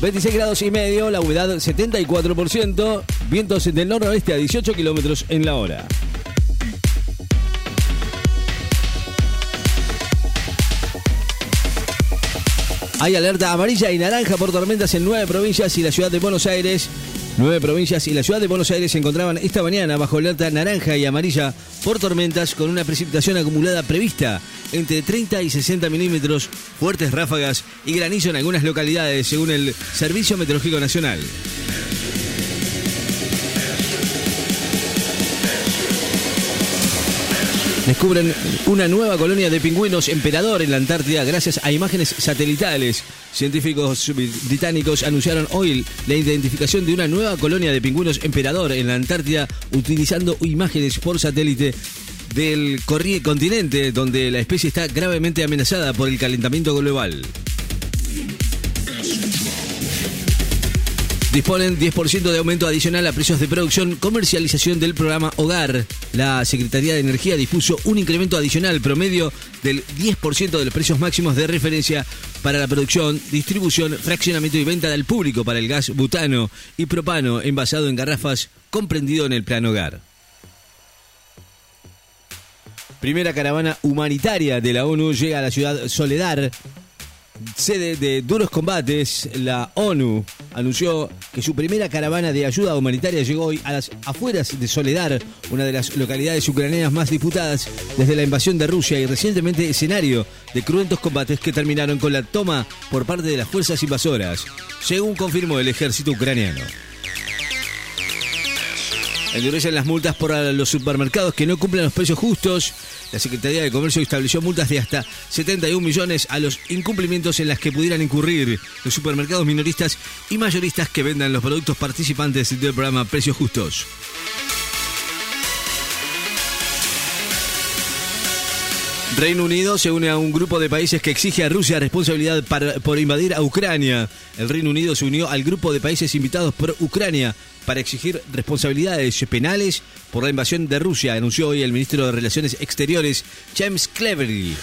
26 grados y medio, la humedad 74%, vientos del noroeste a 18 kilómetros en la hora. Hay alerta amarilla y naranja por tormentas en nueve provincias y la ciudad de Buenos Aires. Nueve provincias y la ciudad de Buenos Aires se encontraban esta mañana bajo alerta naranja y amarilla por tormentas con una precipitación acumulada prevista entre 30 y 60 milímetros, fuertes ráfagas y granizo en algunas localidades, según el Servicio Meteorológico Nacional. Descubren una nueva colonia de pingüinos emperador en la Antártida gracias a imágenes satelitales. Científicos británicos anunciaron hoy la identificación de una nueva colonia de pingüinos emperador en la Antártida utilizando imágenes por satélite del continente donde la especie está gravemente amenazada por el calentamiento global. Disponen 10% de aumento adicional a precios de producción, comercialización del programa Hogar. La Secretaría de Energía dispuso un incremento adicional promedio del 10% de los precios máximos de referencia para la producción, distribución, fraccionamiento y venta del público para el gas butano y propano envasado en garrafas comprendido en el plan Hogar. Primera caravana humanitaria de la ONU llega a la ciudad Soledad sede de duros combates, la ONU anunció que su primera caravana de ayuda humanitaria llegó hoy a las afueras de Soledar, una de las localidades ucranianas más disputadas desde la invasión de Rusia y recientemente escenario de cruentos combates que terminaron con la toma por parte de las fuerzas invasoras, según confirmó el ejército ucraniano. Endurecen las multas por los supermercados que no cumplen los precios justos. La Secretaría de Comercio estableció multas de hasta 71 millones a los incumplimientos en las que pudieran incurrir los supermercados minoristas y mayoristas que vendan los productos participantes del programa Precios Justos. Reino Unido se une a un grupo de países que exige a Rusia responsabilidad por invadir a Ucrania. El Reino Unido se unió al grupo de países invitados por Ucrania para exigir responsabilidades penales por la invasión de Rusia, anunció hoy el ministro de Relaciones Exteriores, James Cleverly.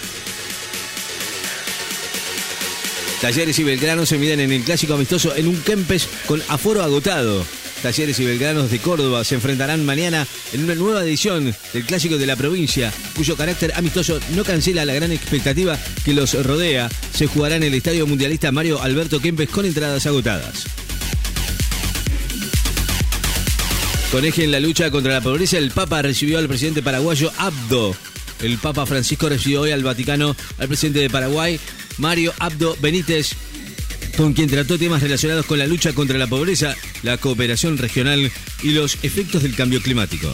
Talleres y Belgrano se miden en el clásico amistoso en un Kempes con aforo agotado. Talleres y Belgranos de Córdoba se enfrentarán mañana en una nueva edición del Clásico de la provincia, cuyo carácter amistoso no cancela la gran expectativa que los rodea. Se jugará en el Estadio Mundialista Mario Alberto Kempes con entradas agotadas. Con eje en la lucha contra la pobreza, el Papa recibió al presidente paraguayo Abdo. El Papa Francisco recibió hoy al Vaticano al presidente de Paraguay, Mario Abdo Benítez, con quien trató temas relacionados con la lucha contra la pobreza, la cooperación regional y los efectos del cambio climático.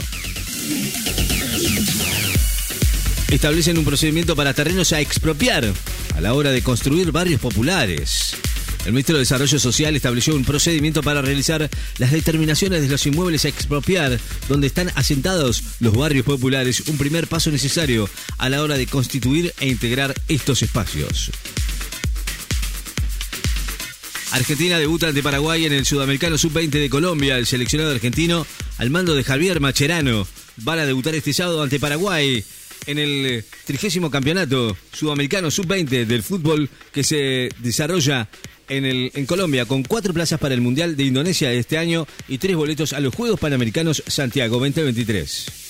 Establecen un procedimiento para terrenos a expropiar a la hora de construir barrios populares. El ministro de Desarrollo Social estableció un procedimiento para realizar las determinaciones de los inmuebles a expropiar, donde están asentados los barrios populares, un primer paso necesario a la hora de constituir e integrar estos espacios. Argentina debuta ante Paraguay en el Sudamericano Sub-20 de Colombia. El seleccionado argentino, al mando de Javier Macherano, van a debutar este sábado ante Paraguay en el trigésimo campeonato sudamericano sub-20 del fútbol que se desarrolla en, en Colombia, con cuatro plazas para el Mundial de Indonesia este año y tres boletos a los Juegos Panamericanos Santiago 2023.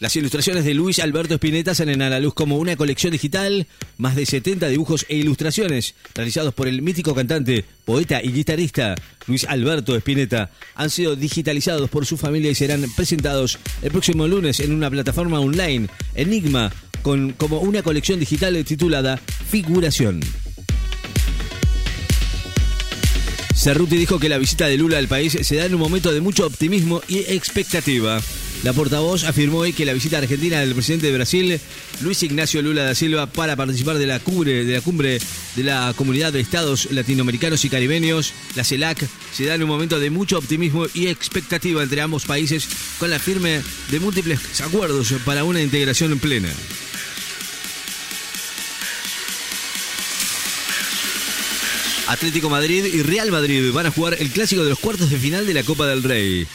Las ilustraciones de Luis Alberto Spinetta salen a la luz como una colección digital, más de 70 dibujos e ilustraciones realizados por el mítico cantante, poeta y guitarrista Luis Alberto Spinetta han sido digitalizados por su familia y serán presentados el próximo lunes en una plataforma online, Enigma, con, como una colección digital titulada Figuración. Cerruti dijo que la visita de Lula al país se da en un momento de mucho optimismo y expectativa. La portavoz afirmó hoy que la visita argentina del presidente de Brasil, Luis Ignacio Lula da Silva, para participar de la cumbre de la, cumbre de la Comunidad de Estados Latinoamericanos y Caribeños, la CELAC, se da en un momento de mucho optimismo y expectativa entre ambos países con la firme de múltiples acuerdos para una integración plena. Atlético Madrid y Real Madrid van a jugar el clásico de los cuartos de final de la Copa del Rey.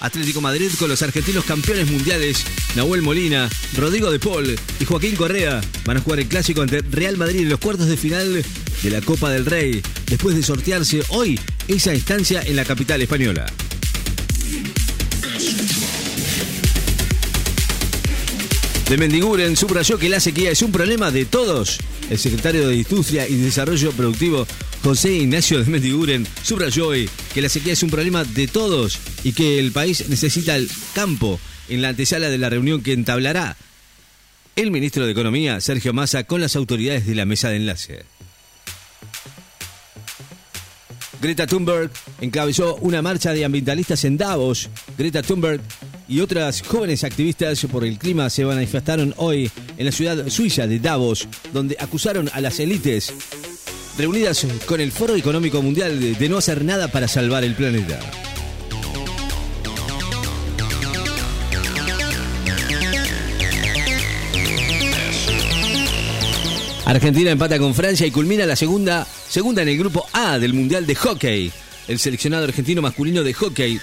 Atlético Madrid con los argentinos campeones mundiales, Nahuel Molina, Rodrigo de Paul y Joaquín Correa van a jugar el clásico ante Real Madrid en los cuartos de final de la Copa del Rey, después de sortearse hoy esa instancia en la capital española. De Mendiguren subrayó que la sequía es un problema de todos. El secretario de Industria y Desarrollo Productivo, José Ignacio de Mendiguren, subrayó hoy que la sequía es un problema de todos y que el país necesita el campo en la antesala de la reunión que entablará el ministro de Economía, Sergio Massa, con las autoridades de la mesa de enlace. Greta Thunberg encabezó una marcha de ambientalistas en Davos. Greta Thunberg y otras jóvenes activistas por el clima se manifestaron hoy en la ciudad suiza de Davos, donde acusaron a las élites reunidas con el Foro Económico Mundial de, no hacer nada para salvar el planeta. Argentina empata con Francia y culmina la segunda, segunda en el grupo A del Mundial de Hockey. El seleccionado argentino masculino de hockey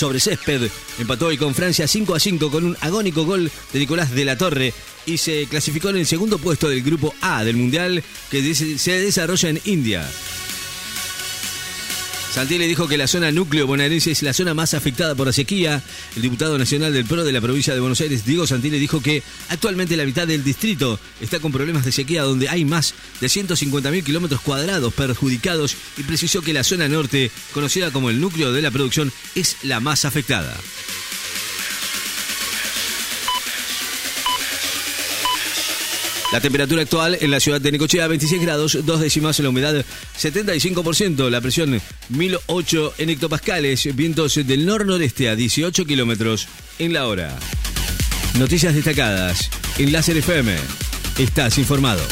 sobre césped empató hoy con Francia 5 a 5 con un agónico gol de Nicolás de la Torre y se clasificó en el segundo puesto del grupo A del Mundial que se desarrolla en India. Santilli dijo que la zona núcleo bonaerense es la zona más afectada por la sequía. El diputado nacional del PRO de la provincia de Buenos Aires, Diego Santilli, dijo que actualmente la mitad del distrito está con problemas de sequía donde hay más de 150.000 kilómetros cuadrados perjudicados y precisó que la zona norte, conocida como el núcleo de la producción, es la más afectada. La temperatura actual en la ciudad de Necochea 26 grados, dos décimas, la humedad 75%, la presión 1008 en hectopascales, vientos del nor-noreste a 18 kilómetros en la hora. Noticias destacadas en Láser FM. Estás informado.